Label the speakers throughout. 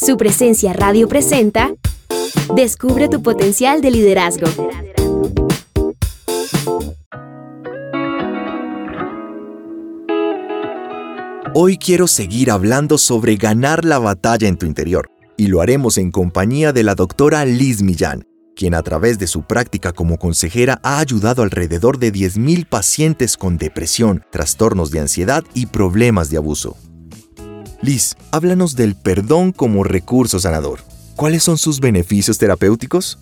Speaker 1: Su presencia radio presenta Descubre tu potencial de liderazgo.
Speaker 2: Hoy quiero seguir hablando sobre ganar la batalla en tu interior, y lo haremos en compañía de la doctora Liz Millán, quien a través de su práctica como consejera ha ayudado alrededor de 10.000 pacientes con depresión, trastornos de ansiedad y problemas de abuso. Liz, háblanos del perdón como recurso sanador. ¿Cuáles son sus beneficios terapéuticos?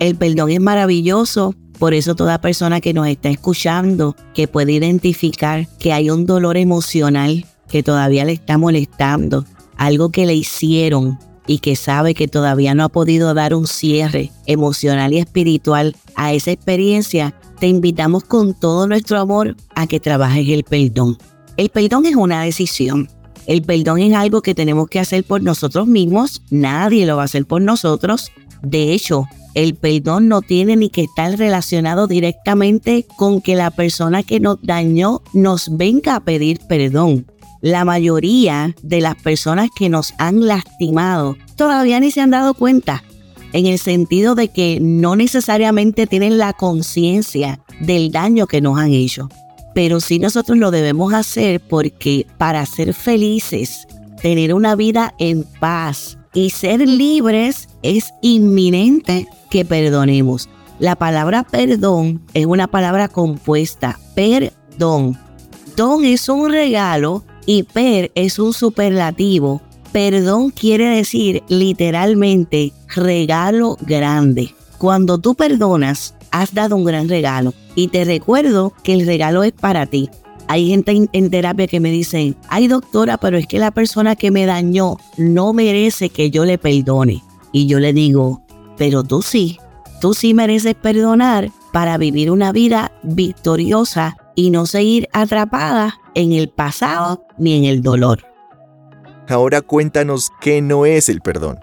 Speaker 3: El perdón es maravilloso, por eso toda persona que nos está escuchando, que puede identificar que hay un dolor emocional que todavía le está molestando, algo que le hicieron y que sabe que todavía no ha podido dar un cierre emocional y espiritual a esa experiencia, te invitamos con todo nuestro amor a que trabajes el perdón. El perdón es una decisión. El perdón es algo que tenemos que hacer por nosotros mismos, nadie lo va a hacer por nosotros. De hecho, el perdón no tiene ni que estar relacionado directamente con que la persona que nos dañó nos venga a pedir perdón. La mayoría de las personas que nos han lastimado todavía ni se han dado cuenta, en el sentido de que no necesariamente tienen la conciencia del daño que nos han hecho pero sí nosotros lo debemos hacer porque para ser felices, tener una vida en paz y ser libres es inminente que perdonemos. La palabra perdón es una palabra compuesta, perdón. Don es un regalo y per es un superlativo. Perdón quiere decir literalmente regalo grande. Cuando tú perdonas, has dado un gran regalo. Y te recuerdo que el regalo es para ti. Hay gente en, terapia que me dicen, ay doctora, pero es que la persona que me dañó no merece que yo le perdone. Y yo le digo, pero tú sí, tú sí mereces perdonar para vivir una vida victoriosa y no seguir atrapada en el pasado ni en el dolor.
Speaker 2: Ahora cuéntanos qué no es el perdón.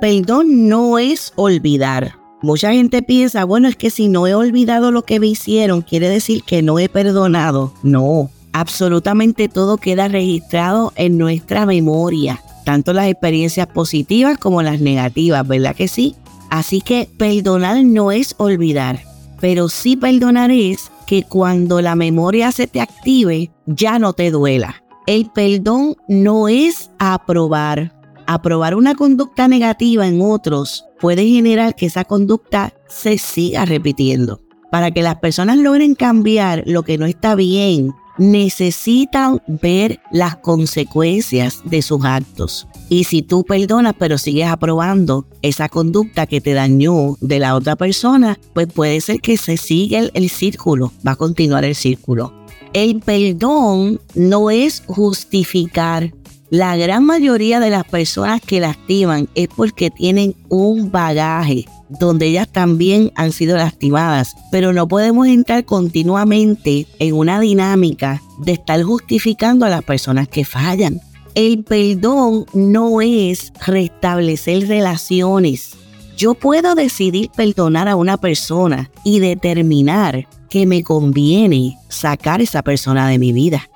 Speaker 3: Perdón no es olvidar. Mucha gente piensa, bueno, es que si no he olvidado lo que me hicieron, quiere decir que no he perdonado. No, absolutamente todo queda registrado en nuestra memoria, tanto las experiencias positivas como las negativas, ¿verdad que sí? Así que perdonar no es olvidar, pero sí perdonar es que cuando la memoria se te active, ya no te duela. El perdón no es aprobar, aprobar una conducta negativa en otros puede generar que esa conducta se siga repitiendo. Para que las personas logren cambiar lo que no está bien, necesitan ver las consecuencias de sus actos. Y si tú perdonas pero sigues aprobando esa conducta que te dañó de la otra persona, pues puede ser que se siga el, el círculo, va a continuar el círculo. El perdón no es justificar la gran mayoría de las personas que lastiman es porque tienen un bagaje donde ellas también han sido lastimadas, pero no podemos entrar continuamente en una dinámica de estar justificando a las personas que fallan. El perdón no es restablecer relaciones. Yo puedo decidir perdonar a una persona y determinar que me conviene sacar esa persona de mi vida.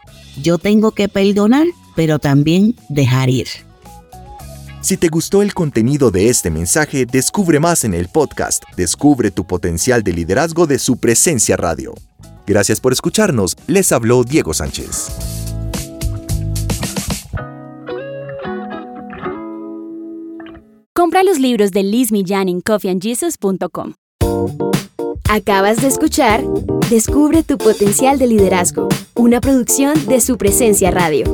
Speaker 3: Yo tengo que perdonar pero también dejar ir.
Speaker 2: Si te gustó el contenido de este mensaje, descubre más en el podcast Descubre tu potencial de liderazgo de su presencia radio. Gracias por escucharnos, les habló Diego Sánchez.
Speaker 1: Compra los libros de Liz Millán en coffeeandjesus.com. Acabas de escuchar Descubre tu potencial de liderazgo, una producción de su presencia radio.